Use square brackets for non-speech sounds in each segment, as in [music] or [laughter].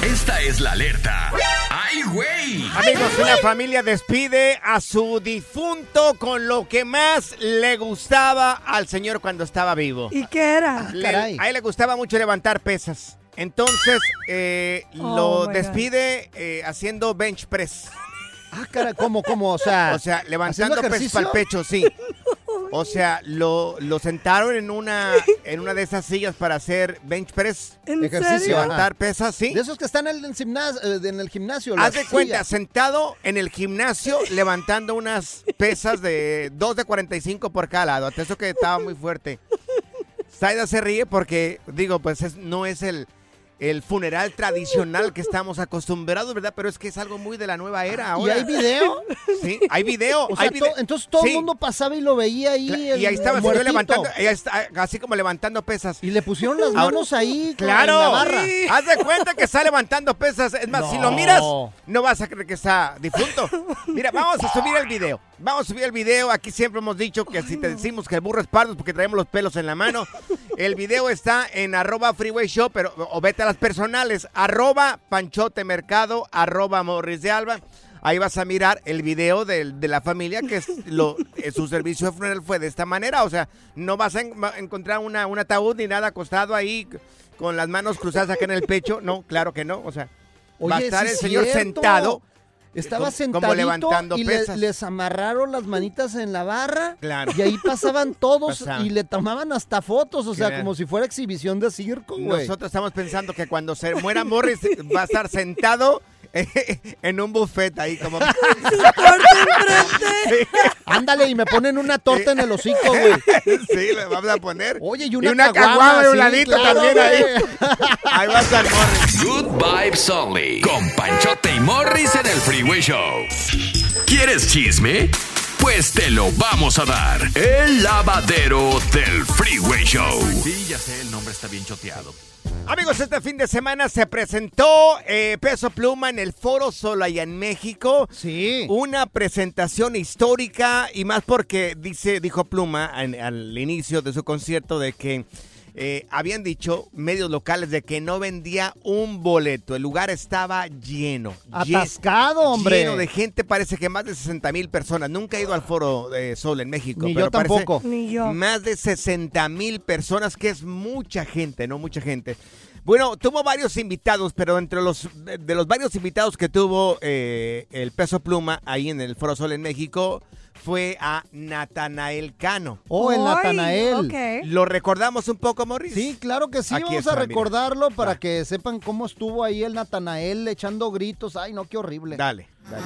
Esta es la alerta. ¡Ay, güey! Amigos, una familia despide a su difunto con lo que más le gustaba al señor cuando estaba vivo. ¿Y qué era? Le- caray. a él le gustaba mucho levantar pesas. Entonces, eh, Oh, lo my God. despide eh, haciendo bench press. Ah, cara, ¿cómo, cómo? O sea, O sea, levantando ¿haciendo pesas para el ejercicio? pecho, sí. O sea, lo, lo sentaron en una, [laughs] en una de esas sillas para hacer bench press. ¿En Ejercicio, serio? Levantar pesas, sí. de esos que están en el gimnasio. En el gimnasio Haz de cuenta, sillas. sentado en el gimnasio [laughs] levantando unas pesas de 2 de 45 por cada lado. Hasta eso que estaba muy fuerte. Saida se ríe porque, digo, pues es- no es el, el funeral tradicional que estamos acostumbrados, ¿verdad? Pero es que es algo muy de la nueva era ¿Y ahora. hay video? Sí, hay video. O sea, hay to- video. entonces todo Sí. el mundo pasaba y lo veía ahí. Cla- el- Y ahí estaba el señor levantando, así como levantando pesas. Y le pusieron las Ahora- manos ahí Claro, la barra. haz de cuenta que está levantando pesas. Es más, si lo miras, no vas a creer que está difunto. Mira, vamos a subir el video. Vamos a subir el video. Aquí siempre hemos dicho que si te decimos que el burro es pardo es porque traemos los pelos en la mano. [laughs] El video está en arroba freeway show, pero o vete a las personales. Arroba panchote mercado, arroba morris de alba. Ahí vas a mirar el video de, la familia que es [laughs] lo, eh, su servicio de funeral fue de esta manera. O sea, no vas a en- va- encontrar una, un ataúd ni nada acostado ahí con las manos cruzadas acá en el pecho. No, claro que no. O sea, va a estar sí el señor cierto. sentado. Estaba como levantando y le- pesas. les amarraron las manitas en la barra. Claro. Y ahí pasaban todos Pasaban. y le tomaban hasta fotos, o sea, como si fuera exhibición de circo, güey. Nosotros estamos pensando que cuando se muera Morris va a estar sentado [laughs] en un buffet ahí como... [laughs] Ándale, y me ponen una torta en el hocico, güey. sí, le vamos a poner. Oye, y Y una, una caguama, caguama de un sí, ladito claro, también ahí. [laughs] Ahí va a estar Morris. Good Vibes Only. Con Panchote y Morris en el Freeway Show. ¿Quieres chisme? Pues te lo vamos a dar. El lavadero del Freeway Show. Sí, ya sé, el nombre está bien choteado. Amigos, este fin de semana se presentó eh, Peso Pluma en el Foro Sol allá en México. Sí. Una presentación histórica y más porque dice, dijo Pluma al inicio de su concierto de que eh, habían dicho medios locales de que no vendía un boleto. El lugar estaba lleno. lle- Atascado, hombre. Lleno de gente, parece que más de 60 mil personas. Nunca he ido al Foro eh, Sol en México. Ni pero yo tampoco. Ni yo. Más de 60 mil personas, que es mucha gente, ¿no? Mucha gente. Bueno, tuvo varios invitados, pero entre los de, de los varios invitados que tuvo eh, el Peso Pluma ahí en el Foro Sol en México fue a Natanael Cano. Oh, el Natanael. ok. ¿Lo recordamos un poco, Morris? Sí, claro que sí, Aquí vamos está, a mira. recordarlo para Va. que sepan cómo estuvo ahí el Natanael echando gritos. Ay, no, qué horrible. Dale, dale.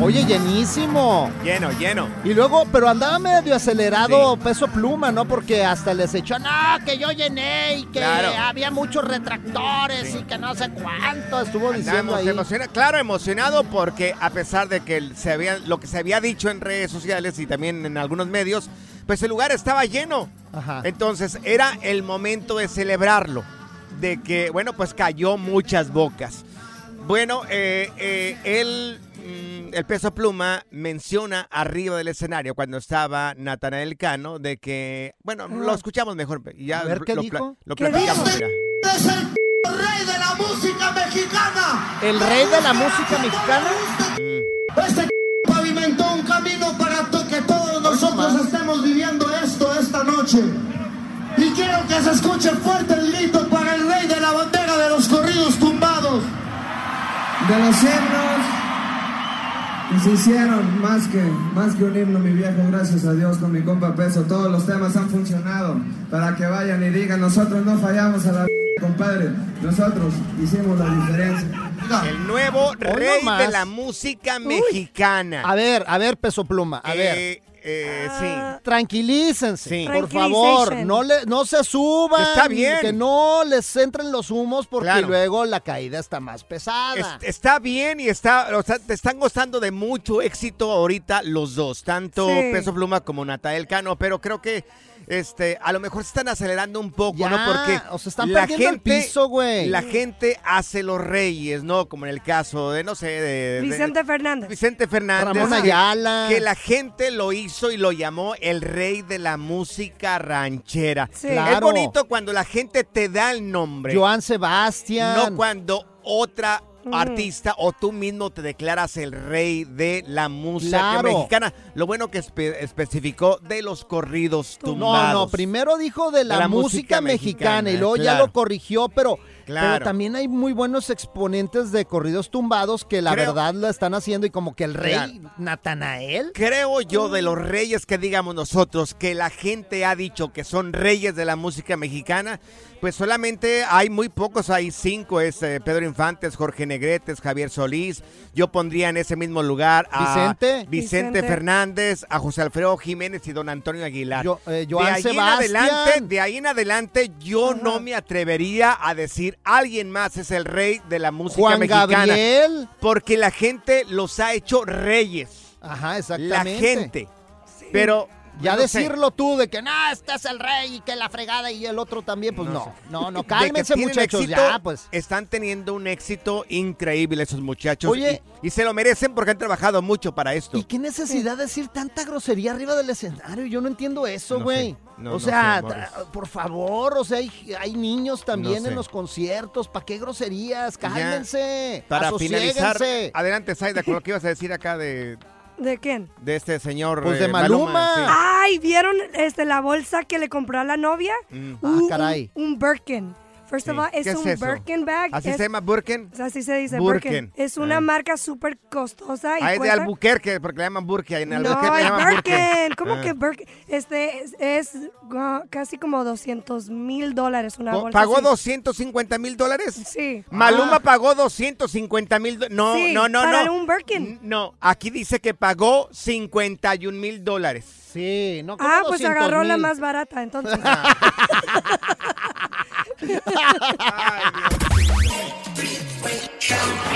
Oye, llenísimo. Lleno, lleno. Y luego, pero andaba medio acelerado peso pluma, ¿no? Porque hasta les echó, no, que yo llené y que Claro. había muchos retractores Sí. y que no sé cuánto estuvo diciendo Andamos ahí. emociona- claro, emocionado porque a pesar de que se había, lo que se había dicho en redes sociales y también en algunos medios, pues el lugar estaba lleno. Ajá. Entonces era el momento de celebrarlo, de que, bueno, pues cayó muchas bocas. Bueno, eh, eh, él, mm, el peso pluma, menciona arriba del escenario cuando estaba Natanael Cano de que, bueno, lo escuchamos mejor. Ya A ver, ¿qué lo, dijo? lo ¿Qué platicamos, es el rey de la música mexicana. El rey de la música mexicana. Este [laughs] pavimentó un camino para que todos nosotros estemos viviendo esto esta noche. Y quiero que se escuche fuerte el grito para el rey de la bandera de los corridos tumbados. De los himnos se hicieron, más que, más que un himno, mi viejo, gracias a Dios, con mi compa Peso, todos los temas han funcionado para que vayan y digan, nosotros no fallamos a la compadre, nosotros hicimos la diferencia. El nuevo rey de la música mexicana. A ver, a ver, peso pluma, a ver. Eh, eh, Ah. sí. Tranquilícense, Sí. por favor, no le, no se suban, Está bien. que no les entren los humos porque Claro. luego la caída está más pesada. Es- está bien y está, o sea, te están gozando de mucho éxito ahorita los dos, tanto Sí. Peso Pluma como Natael Cano, pero creo que este, a lo mejor se están acelerando un poco, Ya, ¿no? Porque o sea, están la el gente, piso, güey. La gente hace los reyes, ¿no? Como en el caso de, no sé, de... de- Vicente Fernández. Vicente Fernández. Ramón Ayala. Que la gente lo hizo y lo llamó el rey de la música ranchera. Sí. Es bonito cuando la gente te da el nombre. Joan Sebastián. No cuando otra artista o tú mismo te declaras el rey de la música Claro. mexicana. Lo bueno que espe- especificó de los corridos No, tumbados. no, primero dijo de la, De la música, música mexicana, y luego ya lo corrigió, pero, Claro. pero también hay muy buenos exponentes de corridos tumbados que la Creo- verdad lo están haciendo y como que el rey Claro. Natanael. Creo yo de los reyes que digamos nosotros, que la gente ha dicho que son reyes de la música mexicana, pues solamente hay muy pocos, hay cinco, es eh, Pedro Infantes, Jorge Negretes, Javier Solís, yo pondría en ese mismo lugar a Vicente. Vicente, Vicente. Fernández, a José Alfredo Jiménez y don Antonio Aguilar. Yo- eh, de, ahí en adelante, de ahí en adelante yo no me atrevería a decir alguien más es el rey de la música Juan mexicana. Gabriel. Porque la gente los ha hecho reyes. Ajá, La exactamente. gente. Pero. Ya no sé, decirlo tú de que no, este es el rey y que la fregada y el otro también, pues no. No, no, que cálmense muchachos, éxito, ya, pues. Están teniendo un éxito increíble esos muchachos. Oye. Y, y se lo merecen porque han trabajado mucho para esto. ¿Y qué necesidad de decir tanta grosería arriba del escenario? Yo no entiendo eso, No güey. No, o no sea, sé, por favor, o sea, hay, hay niños también No sé. en los conciertos. ¿Para qué groserías? Cálmense. Para finalizar, adelante, Zaida, con lo que ibas a decir acá de, ¿De quién? de este señor. Pues de eh, Maluma. Ay, ¿vieron este, la bolsa que le compró a la novia? Mm. Ah, Un- caray. Un, un Birkin. First of all, es ¿Qué es un eso? Birkin bag. ¿Así es- se llama Burken? o sea, Así se dice Birkin. Birkin. Es una Ah. marca súper costosa. Y Ah, es de cuesta- Albuquerque, porque le llaman Burke. En No, Albuquerque le es llaman Burke. Birkin. ¿Cómo Ah. que Birkin? Este es, es, ah, casi como 200 mil dólares una Co- bolsa. ¿Pagó así. 250 mil dólares? Sí. Maluma pagó 250 mil dólares. No, Sí, no, no, para no. un Birkin. No, aquí dice que pagó 51 mil dólares. Sí, no Ah, pues 200 agarró la mil. más barata, entonces. [laughs]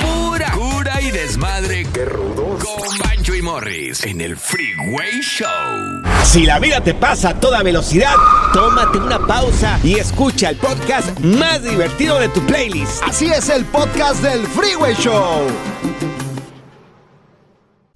Pura cura y desmadre. Qué rudos. Con Bancho y Morris en el Freeway Show. Si la vida te pasa a toda velocidad, tómate una pausa y escucha el podcast más divertido de tu playlist. Así es el podcast del Freeway Show.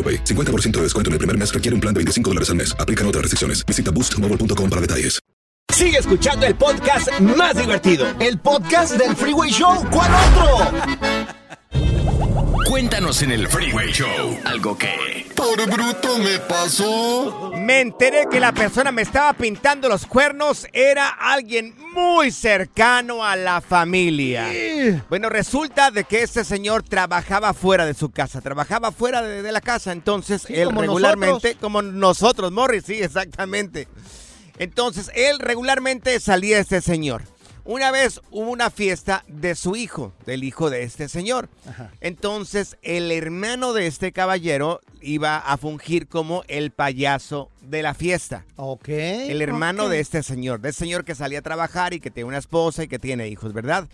AroPay. 50% de descuento en el primer mes requiere un plan de 25 dólares al mes. Aplican otras restricciones. Visita boostmobile.com para detalles. Sigue escuchando el podcast más divertido. El podcast del Freeway Show. ¿Cuál otro? Cuéntanos en el Freeway Show algo que... Por bruto me pasó. Me enteré que la persona me estaba pintando los cuernos era alguien muy cercano a la familia. Bueno, resulta de que este señor trabajaba fuera de su casa, trabajaba fuera de, de la casa, entonces Sí, él como regularmente, nosotros. como nosotros, Morris, sí, exactamente. Entonces él regularmente salía este señor. Una vez hubo una fiesta de su hijo, del hijo de este señor. Entonces el hermano de este caballero iba a fungir como el payaso de la fiesta. Ok. El hermano de este señor, de este señor que salía a trabajar y que tiene una esposa y que tiene hijos, ¿verdad?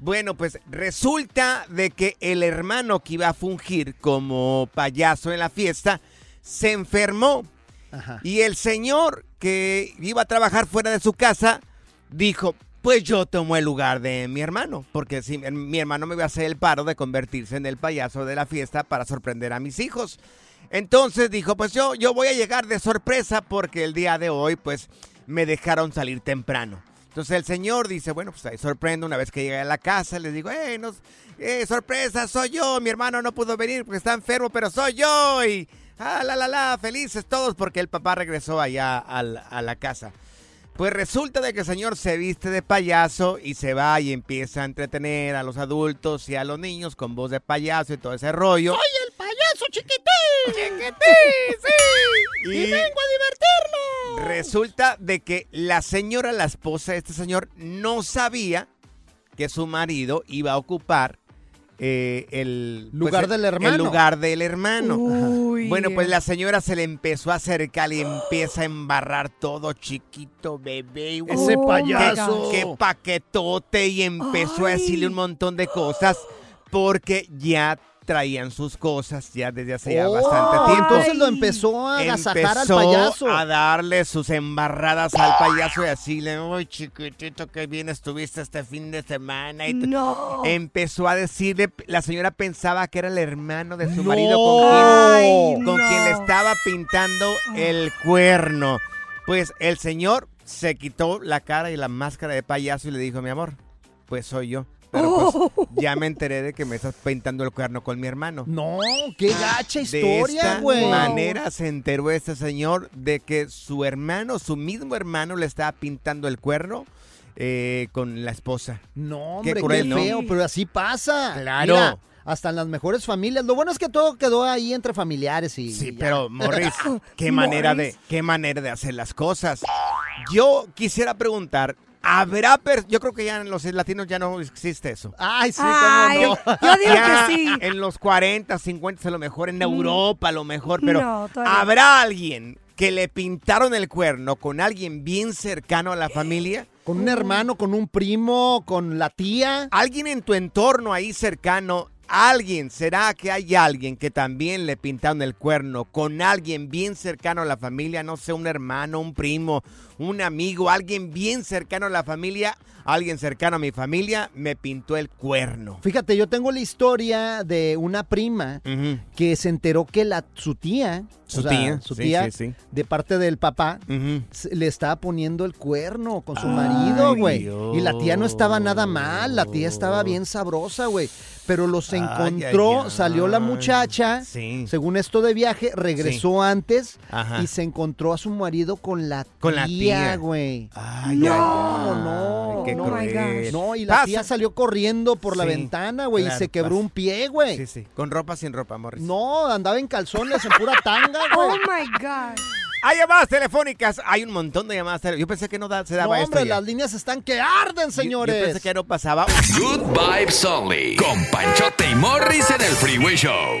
Bueno, pues resulta de que el hermano que iba a fungir como payaso en la fiesta se enfermó. Y el señor que iba a trabajar fuera de su casa dijo, pues yo tomo el lugar de mi hermano, porque si mi hermano me iba a hacer el paro de convertirse en el payaso de la fiesta para sorprender a mis hijos. Entonces dijo, pues yo, yo voy a llegar de sorpresa porque el día de hoy pues me dejaron salir temprano. Entonces el señor dice, bueno, pues ahí sorprendo una vez que llegué a la casa, les digo, eh, no, eh, sorpresa, soy yo, mi hermano no pudo venir porque está enfermo, pero soy yo y ah, la, la, la, felices todos porque el papá regresó allá al- a la casa. Pues resulta de que el señor se viste de payaso y se va y empieza a entretener a los adultos y a los niños con voz de payaso y todo ese rollo. ¡Soy el payaso chiquitín! ¡Chiquitín, sí! ¡Y, Y- vengo a divertirlo! Resulta de que la señora, la esposa de este señor, no sabía que su marido iba a ocupar eh, el Lugar el- del hermano. El lugar del hermano. Uy. Bueno, pues la señora se le empezó a acercar y empieza a embarrar todo chiquito, bebé. Ese payaso. Qué paquetote y empezó a decirle un montón de cosas porque ya traían sus cosas ya desde hace ya Oh, bastante tiempo. Entonces lo empezó a agasajar al payaso. a darle sus embarradas al payaso y decirle, uy, chiquitito, qué bien estuviste este fin de semana. Y No. Empezó a decirle, la señora pensaba que era el hermano de su No. marido con quien, Ay, con no. quien le estaba pintando el cuerno. Pues el señor se quitó la cara y la máscara de payaso y le dijo, mi amor, pues soy yo. Pero Oh. pues ya me enteré de que me estás pintando el cuerno con mi hermano. No, qué gacha De historia, esta güey. manera se enteró este señor de que su hermano, su mismo hermano, le estaba pintando el cuerno eh, con la esposa. No, Qué hombre, qué, cruel, ¿no? feo, pero así pasa. Claro. Mira, hasta en las mejores familias. Lo bueno es que todo quedó ahí entre familiares y. Sí, y pero Morris, [laughs] qué manera de, qué manera de hacer las cosas. Yo quisiera preguntar, ¿habrá per- yo creo que ya en los latinos ya no existe eso. Ay, sí, Ay, cómo no. yo digo Ya que sí. En los 40, 50 a lo mejor, en Europa a lo mejor, pero No. ¿habrá alguien que le pintaron el cuerno con alguien bien cercano a la familia? Con un hermano, con un primo, con la tía. Alguien en tu entorno ahí cercano, alguien, ¿será que hay alguien que también le pintaron el cuerno con alguien bien cercano a la familia? No sé, un hermano, un primo, un amigo, alguien bien cercano a la familia, alguien cercano a mi familia, me pintó el cuerno. Fíjate, yo tengo la historia de una prima que se enteró que la, su tía, Su o sea, tía, su tía, sí, sí. de parte del papá, le estaba poniendo el cuerno con su Ay, marido, güey. Y la tía no estaba nada mal, la tía estaba bien sabrosa, güey. Pero los Ay, encontró, ay, salió la muchacha, Sí. según esto de viaje, regresó antes Ajá. y se encontró a su marido con la tía, Con la tía. güey. Ay, No, no, qué no, cruel. No, y la Pasa- tía salió corriendo por la ventana, güey, y se quebró pasa. un pie, güey. Sí, sí. Con ropa sin ropa, Morris. No, andaba en calzones, en pura tanga, [laughs] güey. Oh my God. Hay llamadas telefónicas. Hay un montón de llamadas telefónicas. Yo pensé que no da- se No, daba esto hombre, ya. las líneas están que arden, Yo- señores. Yo pensé que no pasaba. Good Vibes Only. Con Panchote y Morris en el Freeway Show.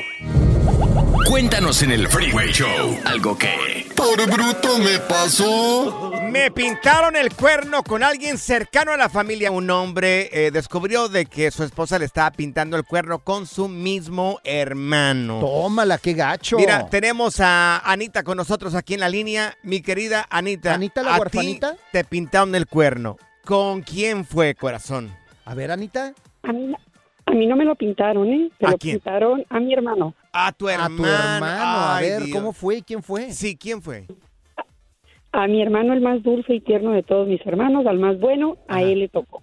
Cuéntanos en el Freeway Show algo que. Por bruto me pasó. Me pintaron el cuerno con alguien cercano a la familia. Un hombre eh, descubrió de que su esposa le estaba pintando el cuerno con su mismo hermano. Tómala, qué gacho. Mira, tenemos a Anita con nosotros aquí en la línea. Mi querida Anita. ¿Anita la a huerfanita? te pintaron el cuerno. ¿Con quién fue, corazón? A ver, Anita. A mí, a mí no me lo pintaron, ¿eh? Se ¿A lo quién? pintaron a mi hermano. A tu A hermano. tu hermano. A ver, Dios. ¿cómo fue y quién fue? Sí, ¿quién fue? A mi hermano, el más dulce y tierno de todos mis hermanos, al más bueno, a él le tocó.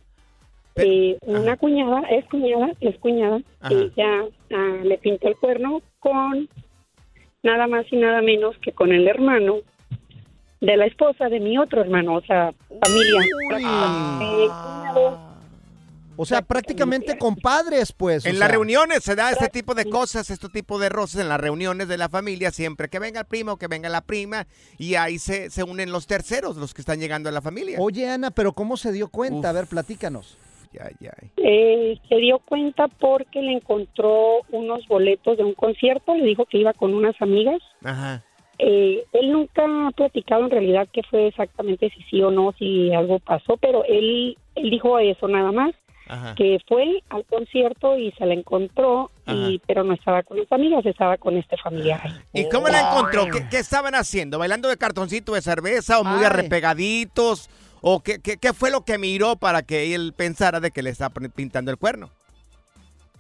Eh, una cuñada, es cuñada, es cuñada, Ajá. ella ah, le pintó el cuerno con nada más y nada menos que con el hermano de la esposa de mi otro hermano, o sea, familia. Eh, cuñado, O sea, prácticamente compadres, pues. o En las reuniones se da este tipo de cosas, este tipo de roces en las reuniones de la familia, siempre que venga el primo, que venga la prima, y ahí se, se unen los terceros, los que están llegando a la familia. Oye, Ana, pero ¿cómo se dio cuenta? A ver, platícanos. Ya, ya. Eh, se dio cuenta porque le encontró unos boletos de un concierto, le dijo que iba con unas amigas. Ajá. Eh, él nunca ha platicado en realidad qué fue exactamente, si sí o no, si algo pasó, pero él, él dijo eso nada más, Ajá. que fue al concierto y se la encontró, y, pero no estaba con las amigas, estaba con este familiar. ¿Y cómo la encontró? ¿Qué, qué estaban haciendo? ¿Bailando de cartoncito de cerveza o muy Ay. arrepegaditos? ¿O qué, qué, qué fue lo que miró para que él pensara de que le estaba pintando el cuerno?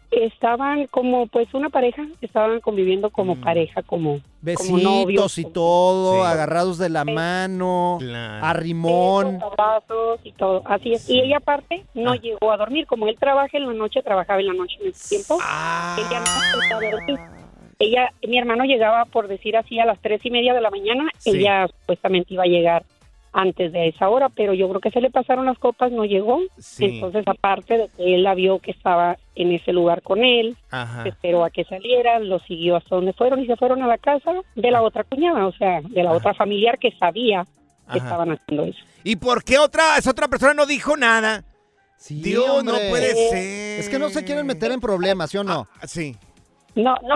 Estaban como pues una pareja, estaban conviviendo como pareja, como, como Besitos novios. y todo, Sí. agarrados de la mano, a rimón. abrazos y todo, así es. Y ella aparte no llegó a dormir, como él trabaja en la noche, trabajaba en la noche en ese tiempo, ella no alcanzó a dormir. Ella, mi hermano llegaba por decir así a las tres y media de la mañana, Sí. ella supuestamente iba a llegar antes de esa hora, pero yo creo que se le pasaron las copas, no llegó. Sí. Entonces, aparte de que él la vio que estaba en ese lugar con él, Ajá. se esperó a que salieran, lo siguió hasta donde fueron y se fueron a la casa de la otra cuñada, o sea, de la otra familiar que sabía que Ajá. estaban haciendo eso. ¿Y por qué otra, esa otra persona no dijo nada? Dios, no puede Eh, ser. Es que no se quieren meter en problemas, ¿sí o no? sí. No, no,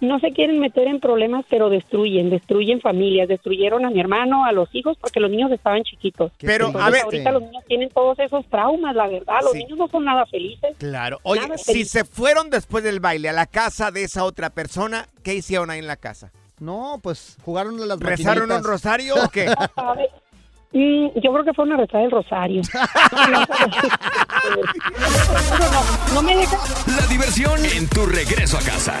no se quieren meter en problemas, pero destruyen, destruyen familias, destruyeron a mi hermano, a los hijos, porque los niños estaban chiquitos. Pero, Entonces, a ver- ahorita los niños tienen todos esos traumas, la verdad, los Sí. niños no son nada felices. Claro. Oye, si se fueron después del baile a la casa de esa otra persona, ¿qué hicieron ahí en la casa? No, pues jugaron a las ¿Rezaron un rosario o qué? [laughs] Mm, yo creo que fue una rezada del rosario. [laughs] [laughs] no, no me deja. La diversión en tu regreso a casa.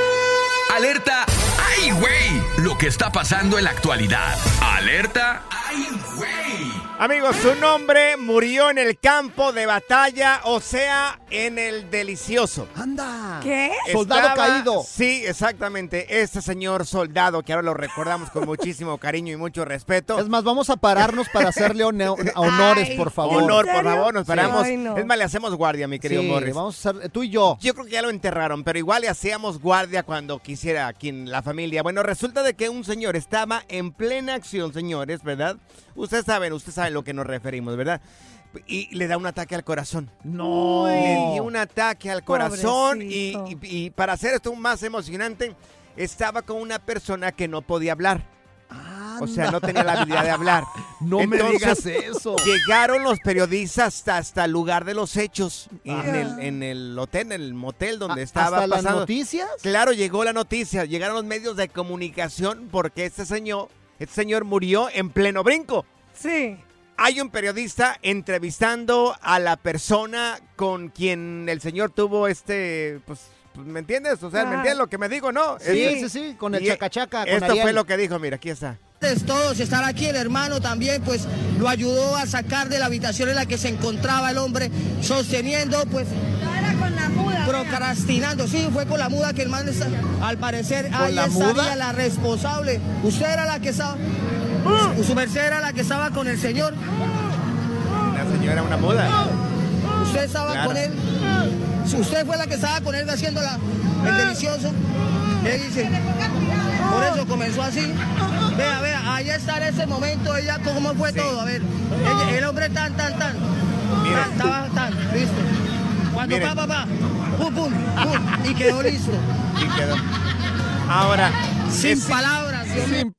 Alerta. ¡Ay, güey! Lo que está pasando en la actualidad. Alerta. ¡Ay, güey! Amigos, su nombre murió en el campo de batalla, o sea, en el delicioso. ¡Anda! ¿Qué? Soldado caído. Sí, exactamente. Este señor soldado, que ahora lo recordamos con muchísimo cariño y mucho respeto. Es más, vamos a pararnos para hacerle [laughs] honores, Ay, por favor. Honor, por favor, nos Sí. paramos. Ay, no. Es más, le hacemos guardia, mi querido Sí, Morris. vamos a hacer, tú y yo. Yo creo que ya lo enterraron, pero igual le hacíamos guardia cuando quisiera aquí en la familia. Bueno, resulta de que un señor estaba en plena acción, señores, ¿verdad? Ustedes saben, ustedes saben a lo que nos referimos, ¿verdad? Y le da un ataque al corazón. No. Le dio un ataque al corazón y, y- y para hacer esto más emocionante, estaba con una persona que no podía hablar. O sea, no tenía la habilidad de hablar. [laughs] No me digas eso. Llegaron los periodistas hasta, hasta el lugar de los hechos, en el, en el hotel, en el motel donde ¿A- estaba hasta las pasando. noticias? Claro, llegó la noticia, llegaron los medios de comunicación porque este señor, este señor murió en pleno brinco. Sí. Hay un periodista entrevistando a la persona con quien el señor tuvo este, pues, ¿me entiendes? O sea, ¿me entiendes lo que me digo, no? Sí, Este- sí, sí, con el chacachaca, con Esto Ariel. fue lo que dijo, mira, aquí está. Todos estar aquí, el hermano también pues lo ayudó a sacar de la habitación en la que se encontraba el hombre sosteniendo pues procrastinando, sí, fue con la muda que el man está- al parecer ahí la estaría muda? la responsable. Usted era la que estaba su merced era la que estaba con el señor. La señora una muda. Usted estaba Claro. con él. Usted fue la que estaba con él haciendo la, el delicioso. Él dice, por eso comenzó así. Vea, vea, ahí está en ese momento, ella, cómo fue todo. A ver, el, el hombre tan, tan, tan. Tan, estaba tan, listo. Cuando Miren. pa, pa, pa, pum, pum, pum, y quedó listo. Y quedó. Ahora, Sin palabras.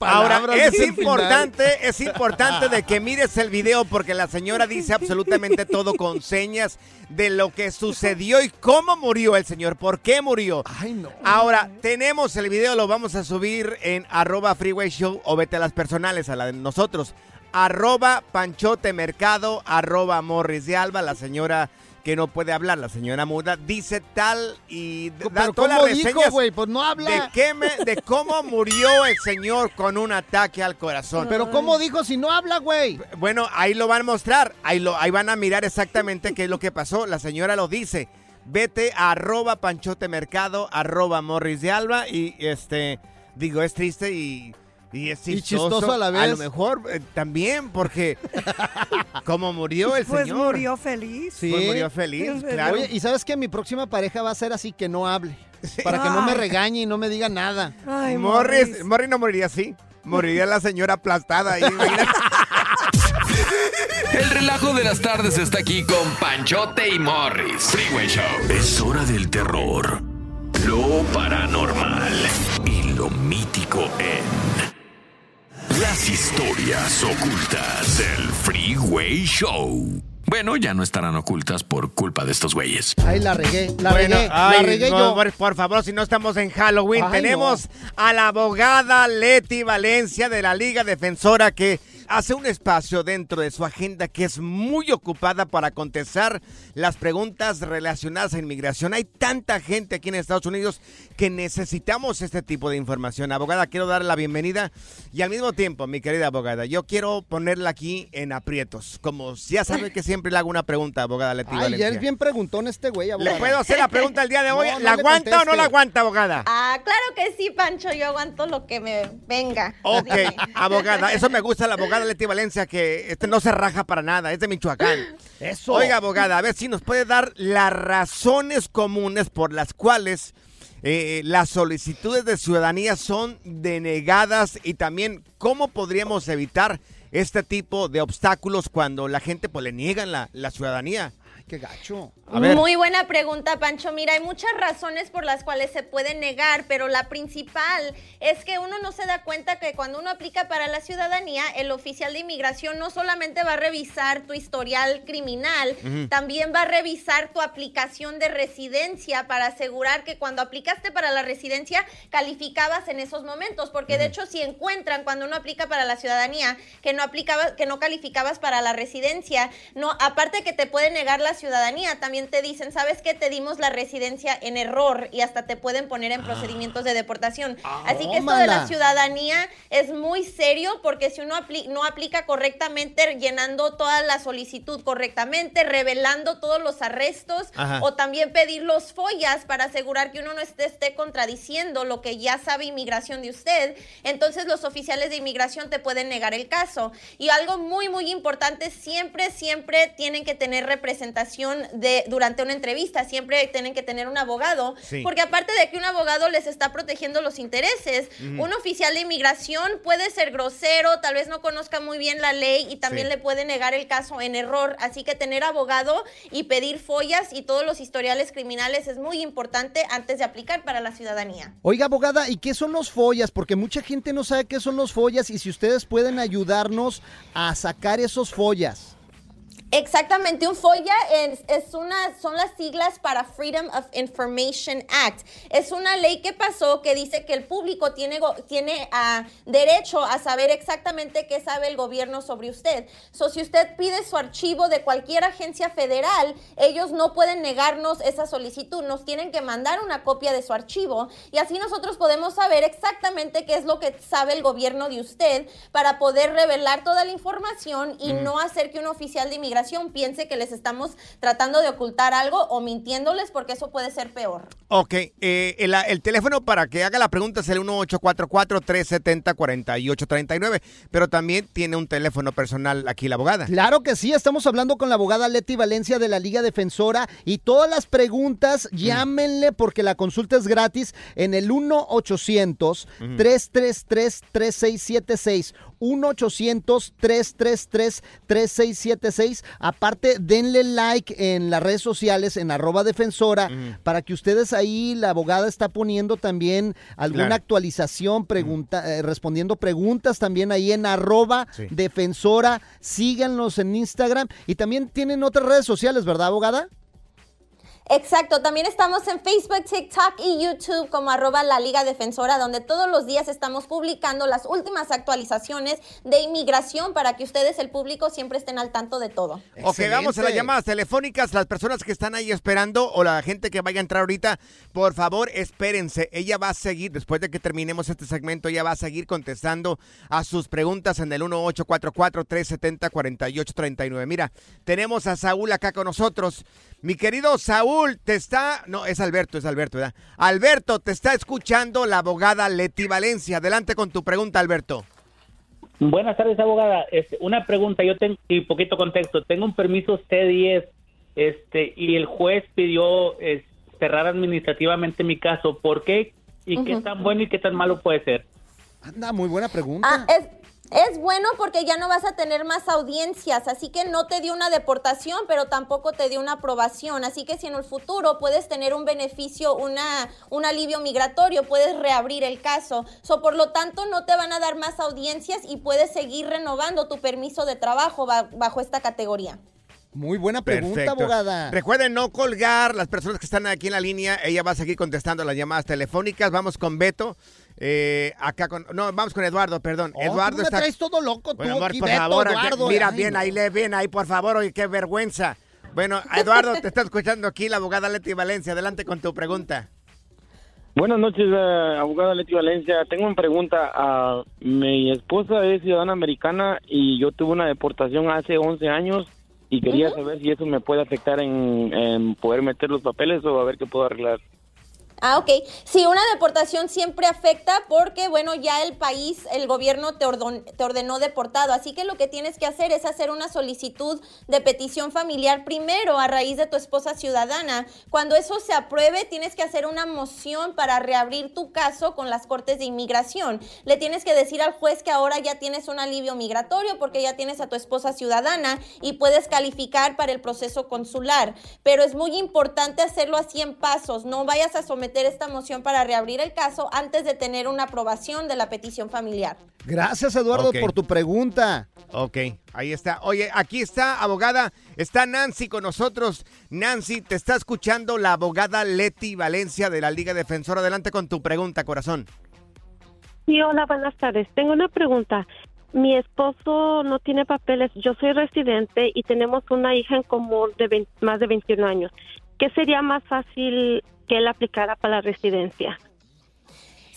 Ahora, es final. importante, es importante de que mires el video porque la señora dice absolutamente todo con señas de lo que sucedió y cómo murió el señor, por qué murió. Ay, no. Ahora, tenemos el video, lo vamos a subir en arroba freeway show o vete a las personales, a la de nosotros. Arroba panchote mercado, arroba morris de alba, la señora que no puede hablar, la señora muda, dice tal y da Pero todas las ¿cómo dijo, reseñas güey? Pues no habla. de, qué me- de cómo murió el señor con un ataque al corazón. Pero ¿cómo dijo si no habla, güey? Bueno, ahí lo van a mostrar. Ahí, lo, ahí van a mirar exactamente qué es lo que pasó. La señora lo dice. Vete a arroba panchote mercado, arroba morris de alba. Y este, digo, es triste y, y es Y chistoso. chistoso a la A vez. lo mejor eh, también, porque [laughs] como murió el Pues señor. murió feliz. Sí. Pues murió feliz, Sí, claro. Oye, y sabes que mi próxima pareja va a ser así que no hable. Para que no me regañe y no me diga nada. Ay, Morris, Morris. Morris no moriría así. Moriría la señora aplastada ahí. [laughs] El relajo de las tardes está aquí con Panchote y Morris. Freeway Show. Es hora del terror, lo paranormal y lo mítico en las historias ocultas del Freeway Show. Bueno, ya no estarán ocultas por culpa de estos güeyes. Ay, la regué, la Bueno, regué, ay, la regué no, yo. por, por favor, si no estamos en Halloween, Ay, tenemos a la abogada Leti Valencia de la Liga Defensora que hace un espacio dentro de su agenda que es muy ocupada para contestar las preguntas relacionadas a inmigración. Hay tanta gente aquí en Estados Unidos que necesitamos este tipo de información. Abogada, quiero darle la bienvenida y al mismo tiempo, mi querida abogada, yo quiero ponerla aquí en aprietos. Como ya sabe que siempre le hago una pregunta, abogada Leti Ay, Valencia. es bien preguntón este güey, ¿Le abogada. puedo hacer la pregunta el día de [laughs] hoy? No, no ¿La le aguanta o no la aguanta, abogada? Ah, claro que sí, Pancho. Yo aguanto lo que me venga. Ok, abogada, eso me gusta la abogada Leti Valencia, que este no se raja para nada, es de Michoacán. [gasps] Eso. Oiga, abogada, a ver si nos puede dar las razones comunes por las cuales eh, las solicitudes de ciudadanía son denegadas y también cómo podríamos evitar este tipo de obstáculos cuando la gente pues, le niegan la, la ciudadanía. Ay, qué gacho. A ver. Muy buena pregunta, Pancho. Mira, hay muchas razones por las cuales se puede negar, pero la principal es que uno no se da cuenta que cuando uno aplica para la ciudadanía, el oficial de inmigración no solamente va a revisar tu historial criminal, también va a revisar tu aplicación de residencia para asegurar que cuando aplicaste para la residencia calificabas en esos momentos, porque de hecho si encuentran cuando uno aplica para la ciudadanía que no aplicabas, que no calificabas para la residencia, no, aparte que te puede negar la ciudadanía, también te dicen, ¿sabes qué? Te dimos la residencia en error y hasta te pueden poner en procedimientos de deportación. Así que esto de la ciudadanía es muy serio porque si uno apli- no aplica correctamente, llenando toda la solicitud correctamente, revelando todos los arrestos Ajá. o también pedir los follas para asegurar que uno no esté, esté contradiciendo lo que ya sabe inmigración de usted, entonces los oficiales de inmigración te pueden negar el caso. Y algo muy, muy importante, siempre, siempre tienen que tener representación de durante una entrevista, siempre tienen que tener un abogado, Sí. porque aparte de que un abogado les está protegiendo los intereses, un oficial de inmigración puede ser grosero, tal vez no conozca muy bien la ley y también Sí. le puede negar el caso en error. Así que tener abogado y pedir follas y todos los historiales criminales es muy importante antes de aplicar para la ciudadanía. Oiga, abogada, ¿y qué son los follas? Porque mucha gente no sabe qué son los follas y si ustedes pueden ayudarnos a sacar esos follas. Exactamente, un FOIA es, es una, son las siglas para Freedom of Information Act. Es una ley que pasó que dice que el público tiene, tiene ah, derecho a saber exactamente qué sabe el gobierno sobre usted. So, si usted pide su archivo de cualquier agencia federal, ellos no pueden negarnos esa solicitud. Nos tienen que mandar una copia de su archivo y así nosotros podemos saber exactamente qué es lo que sabe el gobierno de usted para poder revelar toda la información y Mm. no hacer que un oficial de inmigración piense que les estamos tratando de ocultar algo o mintiéndoles porque eso puede ser peor. Ok, eh, el, el teléfono para que haga la pregunta es el 1844-370-4839, pero también tiene un teléfono personal aquí la abogada. Claro que sí, estamos hablando con la abogada Leti Valencia de la Liga Defensora y todas las preguntas, Mm. llámenle porque la consulta es gratis en el 1-800-333-3676. 1-800-333-3676. Aparte, denle like en las redes sociales, en arroba defensora, para que ustedes ahí, la abogada está poniendo también alguna Claro. actualización, pregunta, eh, respondiendo preguntas también ahí en arroba Sí. defensora. Síganlos en Instagram y también tienen otras redes sociales, ¿verdad, abogada? Exacto, también estamos en Facebook, TikTok y YouTube como arroba la Liga Defensora, donde todos los días estamos publicando las últimas actualizaciones de inmigración para que ustedes, el público, siempre estén al tanto de todo. Ok, vamos a las llamadas telefónicas. Las personas que están ahí esperando o la gente que vaya a entrar ahorita, por favor, espérense. Ella va a seguir, después de que terminemos este segmento, ella va a seguir contestando a sus preguntas en el 1844-370-4839. Mira, tenemos a Saúl acá con nosotros. Mi querido Saúl, te está... No, es Alberto, es Alberto, ¿verdad? Alberto, te está escuchando la abogada Leti Valencia. Adelante con tu pregunta, Alberto. Buenas tardes, abogada. Este, una pregunta, yo tengo y poquito contexto. Tengo un permiso C10 este, y el juez pidió cerrar administrativamente mi caso. ¿Por qué? ¿Y qué tan bueno y qué tan malo puede ser? Anda, muy buena pregunta. Ah, es, es bueno porque ya no vas a tener más audiencias, así que no te dio una deportación, pero tampoco te dio una aprobación. Así que si en el futuro puedes tener un beneficio, una, un alivio migratorio, puedes reabrir el caso. So, por lo tanto, no te van a dar más audiencias y puedes seguir renovando tu permiso de trabajo ba- bajo esta categoría. Muy buena pregunta, abogada. Recuerden no colgar las personas que están aquí en la línea. Ella va a seguir contestando las llamadas telefónicas. Vamos con Beto. Eh, acá con. No, vamos con Eduardo, perdón. Oh, Eduardo tú me está. traes todo loco, Bueno, tú amor, aquí, por Beto, favor, Eduardo. mira Ay, bien no. ahí, lee bien ahí, por favor. Oye, qué vergüenza. Bueno, Eduardo, te está escuchando aquí la abogada Leti Valencia. Adelante con tu pregunta. Buenas noches, eh, abogada Leti Valencia. Tengo una pregunta. Ah, mi esposa es ciudadana americana y yo tuve una deportación hace 11 años y quería saber si eso me puede afectar en, en poder meter los papeles o a ver qué puedo arreglar. Ah, ok. Sí, una deportación siempre afecta porque, bueno, ya el país, el gobierno te, ordon- te ordenó deportado. Así que lo que tienes que hacer es hacer una solicitud de petición familiar primero a raíz de tu esposa ciudadana. Cuando eso se apruebe, tienes que hacer una moción para reabrir tu caso con las cortes de inmigración. Le tienes que decir al juez que ahora ya tienes un alivio migratorio porque ya tienes a tu esposa ciudadana y puedes calificar para el proceso consular. Pero es muy importante hacerlo así en pasos. No vayas a someter esta moción para reabrir el caso antes de tener una aprobación de la petición familiar. Gracias, Eduardo, por tu pregunta. Ok, ahí está. Oye, aquí está, abogada. Está Nancy con nosotros. Nancy, te está escuchando la abogada Leti Valencia de la Liga Defensora. Adelante con tu pregunta, corazón. Sí, hola, buenas tardes. Tengo una pregunta. Mi esposo no tiene papeles. Yo soy residente y tenemos una hija en común de 20 más de 21 años. ¿Qué sería más fácil que él aplicara para la residencia?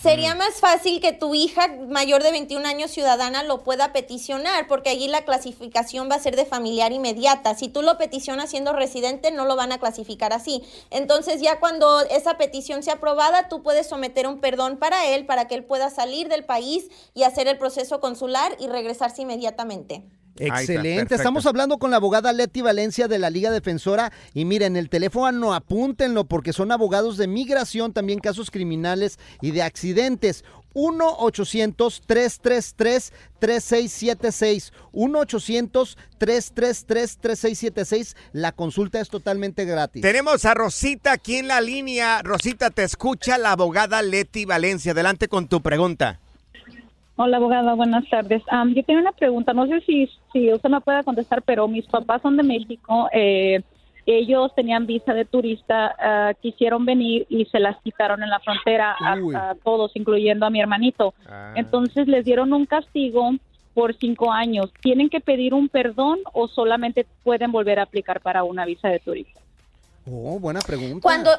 Sería más fácil que tu hija mayor de 21 años ciudadana lo pueda peticionar, porque allí la clasificación va a ser de familiar inmediata. Si tú lo peticionas siendo residente, no lo van a clasificar así. Entonces ya cuando esa petición sea aprobada, tú puedes someter un perdón para él, para que él pueda salir del país y hacer el proceso consular y regresarse inmediatamente. Excelente. Estamos hablando con la abogada Leti Valencia de la Liga Defensora. Y miren, el teléfono apúntenlo porque son abogados de migración, también casos criminales y de accidentes. 1-800-333-3676. 1-800-333-3676. La consulta es totalmente gratis. Tenemos a Rosita aquí en la línea. Rosita, te escucha la abogada Leti Valencia. Adelante con tu pregunta. Hola, abogada, buenas tardes. Am, yo tengo una pregunta, no sé si, si usted me puede contestar, pero mis papás son de México. eh, ellos tenían visa de turista, ah, quisieron venir y se las quitaron en la frontera a todos, incluyendo a mi hermanito. Ah. Entonces les dieron un castigo por cinco años. ¿Tienen que pedir un perdón o solamente pueden volver a aplicar para una visa de turista? Oh, buena pregunta. Cuando,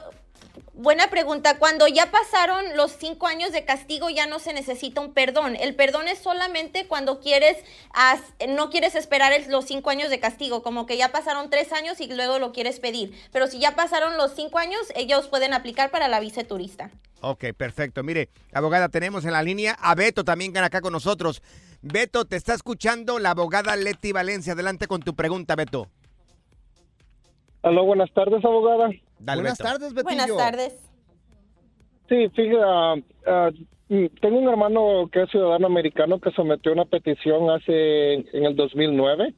Buena pregunta. Cuando ya pasaron los cinco años de castigo, ya no se necesita un perdón. El perdón es solamente cuando quieres, as- no quieres esperar el- los cinco años de castigo, como que ya pasaron tres años y luego lo quieres pedir. Pero si ya pasaron los cinco años, ellos pueden aplicar para la visa turista. Ok, perfecto. Mire, abogada, tenemos en la línea a Beto también que acá con nosotros. Beto, te está escuchando la abogada Leti Valencia. Adelante con tu pregunta, Beto. Aló, buenas tardes, abogada. Dale, Buenas Beto. tardes, Betillo. Buenas tardes. Sí, fíjate, ah, mm, tengo un hermano que es ciudadano americano que sometió una petición hace en el 2009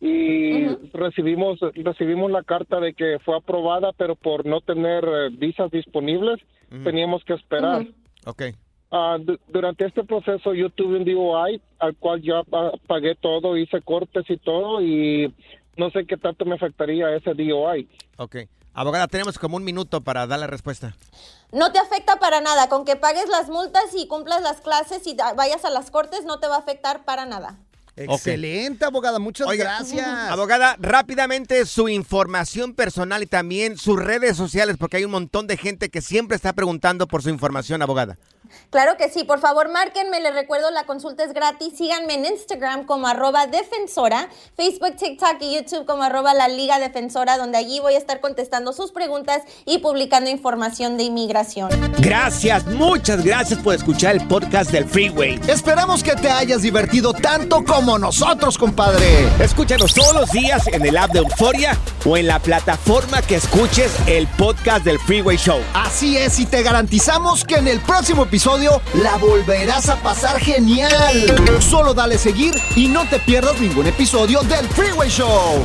y recibimos recibimos la carta de que fue aprobada, pero por no tener eh, visas disponibles teníamos que esperar. Ok. Ah, du- durante este proceso yo tuve un DUI al cual ya pa- pagué todo, hice cortes y todo y no sé qué tanto me afectaría ese DUI. Ok. Abogada, tenemos como un minuto para dar la respuesta. No te afecta para nada. Con que pagues las multas y cumplas las clases y vayas a las cortes, no te va a afectar para nada. Excelente, abogada. Muchas gracias. Abogada, rápidamente su información personal y también sus redes sociales, porque hay un montón de gente que siempre está preguntando por su información, abogada. Claro que sí, por favor márquenme, les recuerdo la consulta es gratis, síganme en Instagram como arroba defensora, Facebook, TikTok y YouTube como arroba la Liga Defensora, donde allí voy a estar contestando sus preguntas y publicando información de inmigración. Gracias, muchas gracias por escuchar el podcast del Freeway. Esperamos que te hayas divertido tanto como nosotros, compadre. Escúchanos todos los días en el app de Euforia o en la plataforma que escuches el podcast del Freeway Show. Así es, y te garantizamos que en el próximo episodio la volverás a pasar genial. Solo dale seguir y no te pierdas ningún episodio del Freeway Show.